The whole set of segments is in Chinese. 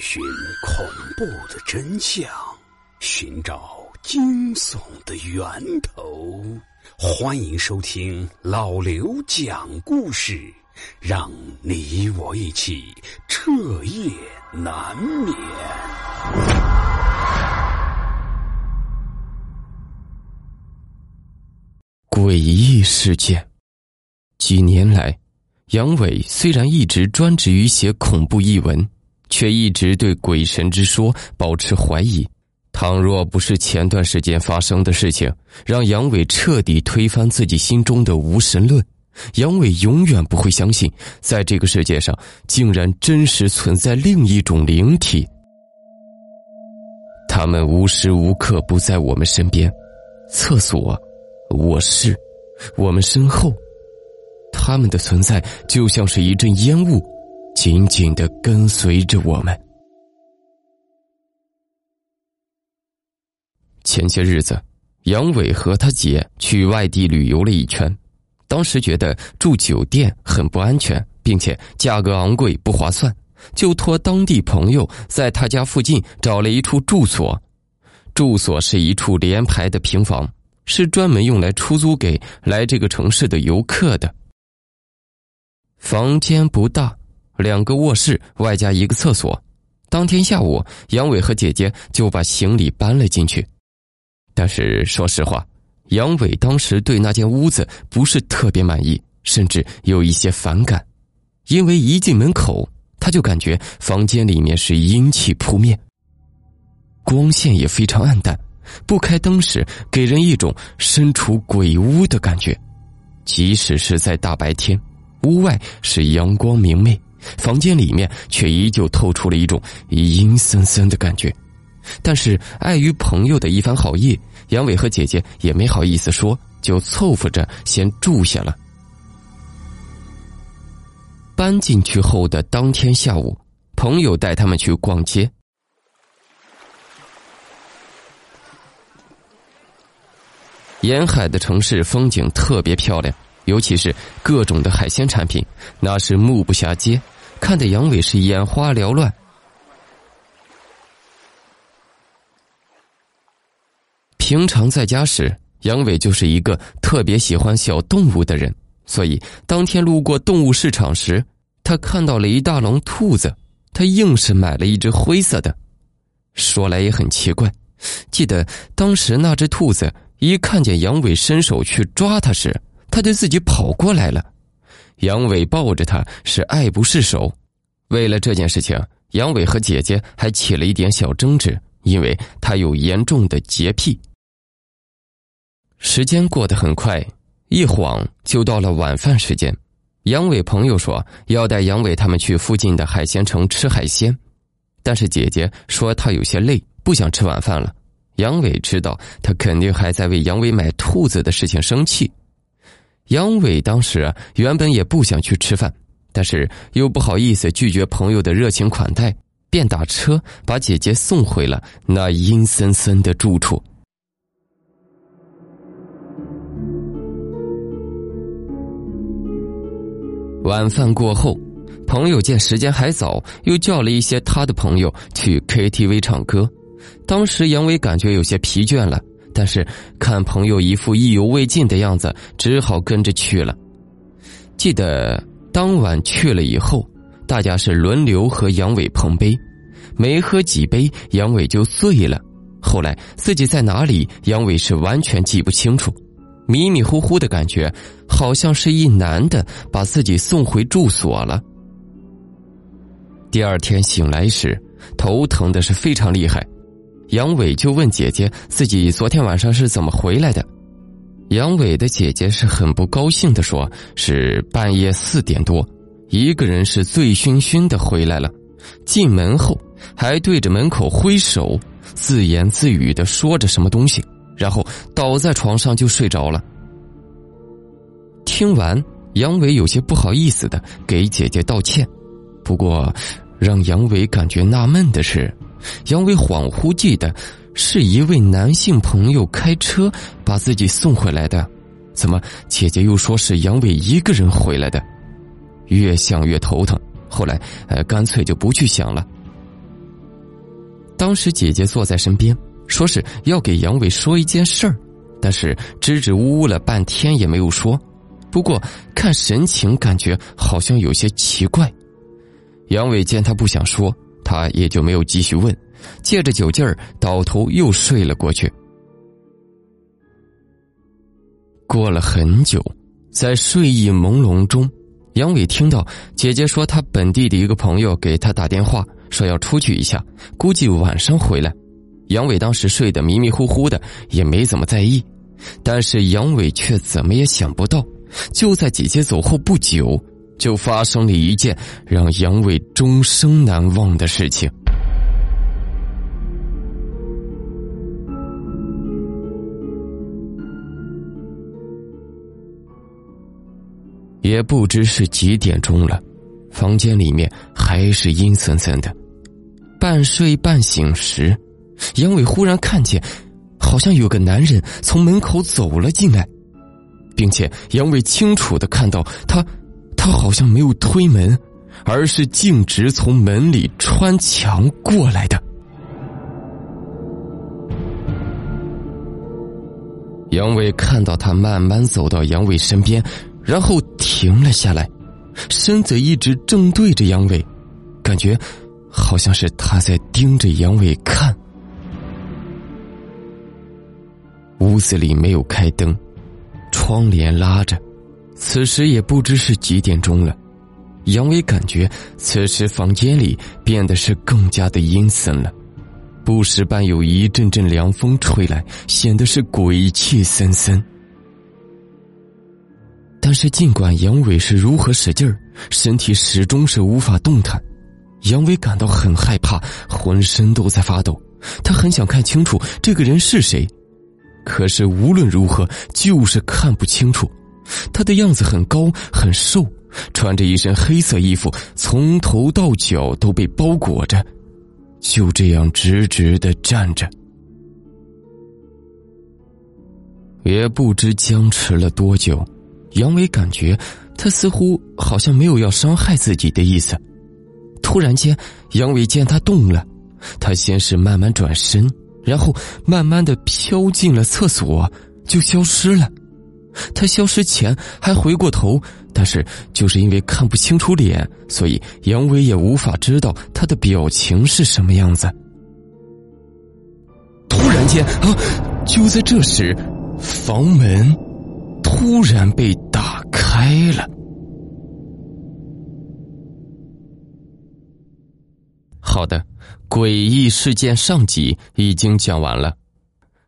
寻恐怖的真相，寻找惊悚的源头。欢迎收听老刘讲故事，让你我一起彻夜难眠。诡异事件。几年来，杨伟虽然一直专职于写恐怖译文。却一直对鬼神之说保持怀疑。倘若不是前段时间发生的事情让杨伟彻底推翻自己心中的无神论，杨伟永远不会相信，在这个世界上竟然真实存在另一种灵体。他们无时无刻不在我们身边，厕所、卧室、我们身后，他们的存在就像是一阵烟雾。紧紧的跟随着我们。前些日子，杨伟和他姐去外地旅游了一圈，当时觉得住酒店很不安全，并且价格昂贵不划算，就托当地朋友在他家附近找了一处住所。住所是一处连排的平房，是专门用来出租给来这个城市的游客的。房间不大。两个卧室外加一个厕所，当天下午，杨伟和姐姐就把行李搬了进去。但是说实话，杨伟当时对那间屋子不是特别满意，甚至有一些反感，因为一进门口他就感觉房间里面是阴气扑面，光线也非常暗淡，不开灯时给人一种身处鬼屋的感觉，即使是在大白天，屋外是阳光明媚。房间里面却依旧透出了一种阴森森的感觉，但是碍于朋友的一番好意，杨伟和姐姐也没好意思说，就凑合着先住下了。搬进去后的当天下午，朋友带他们去逛街。沿海的城市风景特别漂亮，尤其是各种的海鲜产品，那是目不暇接。看得杨伟是眼花缭乱。平常在家时，杨伟就是一个特别喜欢小动物的人，所以当天路过动物市场时，他看到了一大笼兔子，他硬是买了一只灰色的。说来也很奇怪，记得当时那只兔子一看见杨伟伸手去抓它时，它就自己跑过来了。杨伟抱着他是爱不释手，为了这件事情，杨伟和姐姐还起了一点小争执，因为他有严重的洁癖。时间过得很快，一晃就到了晚饭时间。杨伟朋友说要带杨伟他们去附近的海鲜城吃海鲜，但是姐姐说她有些累，不想吃晚饭了。杨伟知道他肯定还在为杨伟买兔子的事情生气。杨伟当时原本也不想去吃饭，但是又不好意思拒绝朋友的热情款待，便打车把姐姐送回了那阴森森的住处。晚饭过后，朋友见时间还早，又叫了一些他的朋友去 KTV 唱歌。当时杨伟感觉有些疲倦了。但是看朋友一副意犹未尽的样子，只好跟着去了。记得当晚去了以后，大家是轮流和杨伟碰杯，没喝几杯，杨伟就醉了。后来自己在哪里，杨伟是完全记不清楚，迷迷糊糊的感觉，好像是一男的把自己送回住所了。第二天醒来时，头疼的是非常厉害。杨伟就问姐姐自己昨天晚上是怎么回来的。杨伟的姐姐是很不高兴的说：“是半夜四点多，一个人是醉醺醺的回来了，进门后还对着门口挥手，自言自语的说着什么东西，然后倒在床上就睡着了。”听完，杨伟有些不好意思的给姐姐道歉，不过让杨伟感觉纳闷的是。杨伟恍惚记得，是一位男性朋友开车把自己送回来的，怎么姐姐又说是杨伟一个人回来的？越想越头疼，后来呃干脆就不去想了。当时姐姐坐在身边，说是要给杨伟说一件事儿，但是支支吾吾了半天也没有说。不过看神情，感觉好像有些奇怪。杨伟见他不想说，他也就没有继续问，借着酒劲儿倒头又睡了过去。过了很久，在睡意朦胧中，杨伟听到姐姐说，他本地的一个朋友给他打电话，说要出去一下，估计晚上回来。杨伟当时睡得迷迷糊糊的，也没怎么在意。但是杨伟却怎么也想不到，就在姐姐走后不久。就发生了一件让杨伟终生难忘的事情。也不知是几点钟了，房间里面还是阴森森的。半睡半醒时，杨伟忽然看见，好像有个男人从门口走了进来，并且杨伟清楚的看到他。他好像没有推门，而是径直从门里穿墙过来的。杨伟看到他慢慢走到杨伟身边，然后停了下来，身子一直正对着杨伟，感觉好像是他在盯着杨伟看。屋子里没有开灯，窗帘拉着。此时也不知是几点钟了，杨伟感觉此时房间里变得是更加的阴森了，不时伴有一阵阵凉风吹来，显得是鬼气森森。但是尽管杨伟是如何使劲儿，身体始终是无法动弹，杨伟感到很害怕，浑身都在发抖。他很想看清楚这个人是谁，可是无论如何就是看不清楚。他的样子很高很瘦，穿着一身黑色衣服，从头到脚都被包裹着，就这样直直的站着。也不知僵持了多久，杨伟感觉他似乎好像没有要伤害自己的意思。突然间，杨伟见他动了，他先是慢慢转身，然后慢慢的飘进了厕所，就消失了。他消失前还回过头，但是就是因为看不清楚脸，所以杨伟也无法知道他的表情是什么样子。突然间啊，就在这时，房门突然被打开了。好的，诡异事件上集已经讲完了，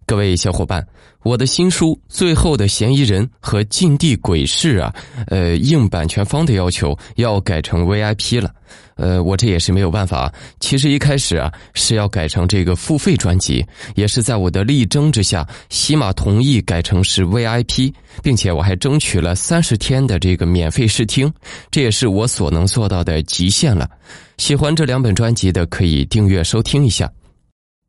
各位小伙伴。我的新书《最后的嫌疑人》和《禁地鬼事》啊，呃，应版权方的要求要改成 VIP 了，呃，我这也是没有办法。其实一开始啊是要改成这个付费专辑，也是在我的力争之下，喜马同意改成是 VIP，并且我还争取了三十天的这个免费试听，这也是我所能做到的极限了。喜欢这两本专辑的，可以订阅收听一下。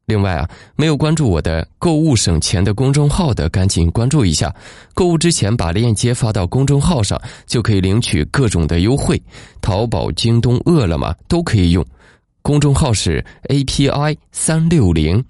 另外啊，没有关注我的购物省钱的公众号的，赶紧关注一下。购物之前把链接发到公众号上，就可以领取各种的优惠。淘宝、京东、饿了么都可以用。公众号是 API 三六零。